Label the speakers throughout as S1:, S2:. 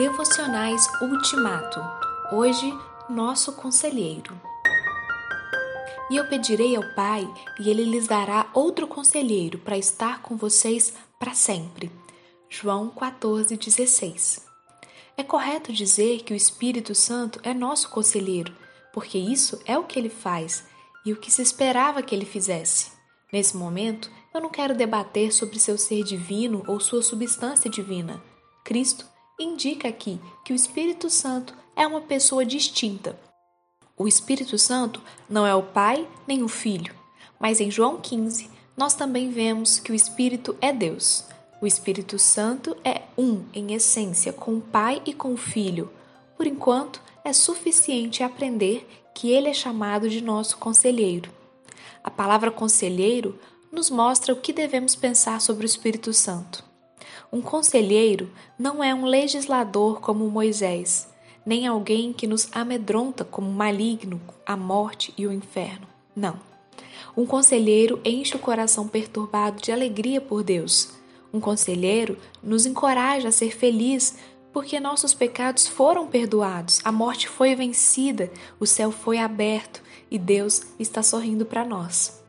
S1: Devocionais Ultimato. Hoje, nosso conselheiro. E eu pedirei ao Pai, e ele lhes dará outro conselheiro para estar com vocês para sempre. João 14:16. É correto dizer que o Espírito Santo é nosso conselheiro, porque isso é o que ele faz e o que se esperava que ele fizesse. Nesse momento, eu não quero debater sobre seu ser divino ou sua substância divina. Cristo indica aqui que o Espírito Santo é uma pessoa distinta. O Espírito Santo não é o Pai nem o Filho, mas em João 15 nós também vemos que o Espírito é Deus. O Espírito Santo é um em essência com o Pai e com o Filho. Por enquanto, é suficiente aprender que ele é chamado de nosso conselheiro. A palavra conselheiro nos mostra o que devemos pensar sobre o Espírito Santo. Um conselheiro não é um legislador como Moisés, nem alguém que nos amedronta como maligno, a morte e o inferno. Não. Um conselheiro enche o coração perturbado de alegria por Deus. Um conselheiro nos encoraja a ser feliz porque nossos pecados foram perdoados, a morte foi vencida, o céu foi aberto e Deus está sorrindo para nós.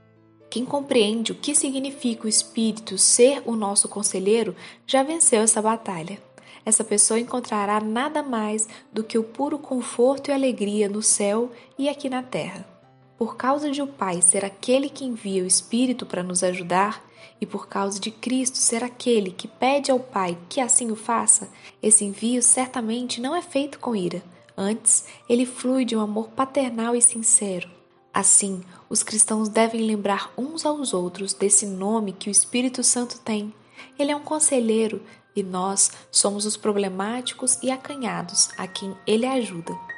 S1: Quem compreende o que significa o Espírito ser o nosso conselheiro já venceu essa batalha. Essa pessoa encontrará nada mais do que o puro conforto e alegria no céu e aqui na terra. Por causa de o Pai ser aquele que envia o Espírito para nos ajudar, e por causa de Cristo ser aquele que pede ao Pai que assim o faça, esse envio certamente não é feito com ira. Antes, ele flui de um amor paternal e sincero. Assim, os cristãos devem lembrar uns aos outros desse nome que o Espírito Santo tem. Ele é um conselheiro e nós somos os problemáticos e acanhados a quem ele ajuda.